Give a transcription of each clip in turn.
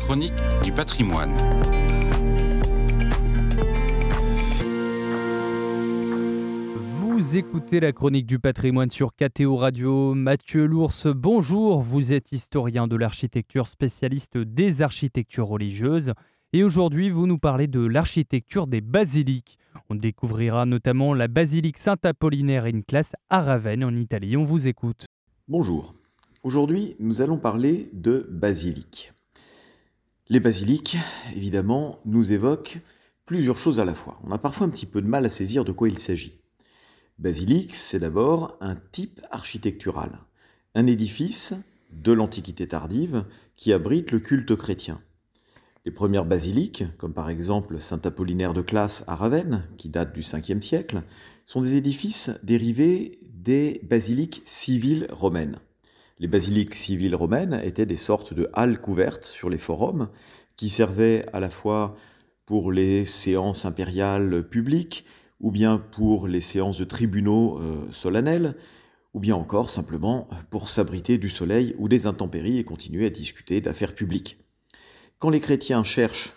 chronique du patrimoine. Vous écoutez la chronique du patrimoine sur KTO Radio. Mathieu Lours, bonjour. Vous êtes historien de l'architecture, spécialiste des architectures religieuses. Et aujourd'hui, vous nous parlez de l'architecture des basiliques. On découvrira notamment la basilique Saint-Apollinaire in classe à Ravenne en Italie. On vous écoute. Bonjour. Aujourd'hui, nous allons parler de basiliques. Les basiliques, évidemment, nous évoquent plusieurs choses à la fois. On a parfois un petit peu de mal à saisir de quoi il s'agit. Basilique, c'est d'abord un type architectural, un édifice de l'Antiquité tardive qui abrite le culte chrétien. Les premières basiliques, comme par exemple Saint-Apollinaire de Classe à Ravenne, qui date du 5e siècle, sont des édifices dérivés des basiliques civiles romaines. Les basiliques civiles romaines étaient des sortes de halles couvertes sur les forums qui servaient à la fois pour les séances impériales publiques, ou bien pour les séances de tribunaux euh, solennels, ou bien encore simplement pour s'abriter du soleil ou des intempéries et continuer à discuter d'affaires publiques. Quand les chrétiens cherchent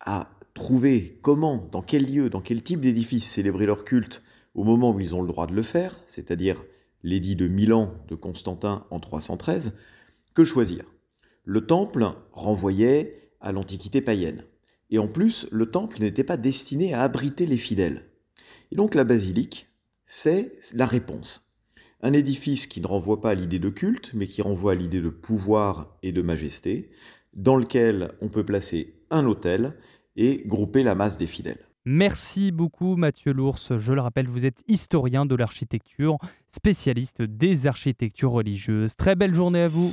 à trouver comment, dans quel lieu, dans quel type d'édifice célébrer leur culte au moment où ils ont le droit de le faire, c'est-à-dire l'édit de Milan de Constantin en 313, que choisir? Le temple renvoyait à l'antiquité païenne. Et en plus, le temple n'était pas destiné à abriter les fidèles. Et donc la basilique, c'est la réponse. Un édifice qui ne renvoie pas à l'idée de culte, mais qui renvoie à l'idée de pouvoir et de majesté, dans lequel on peut placer un autel et grouper la masse des fidèles. Merci beaucoup Mathieu Lours. Je le rappelle, vous êtes historien de l'architecture, spécialiste des architectures religieuses. Très belle journée à vous.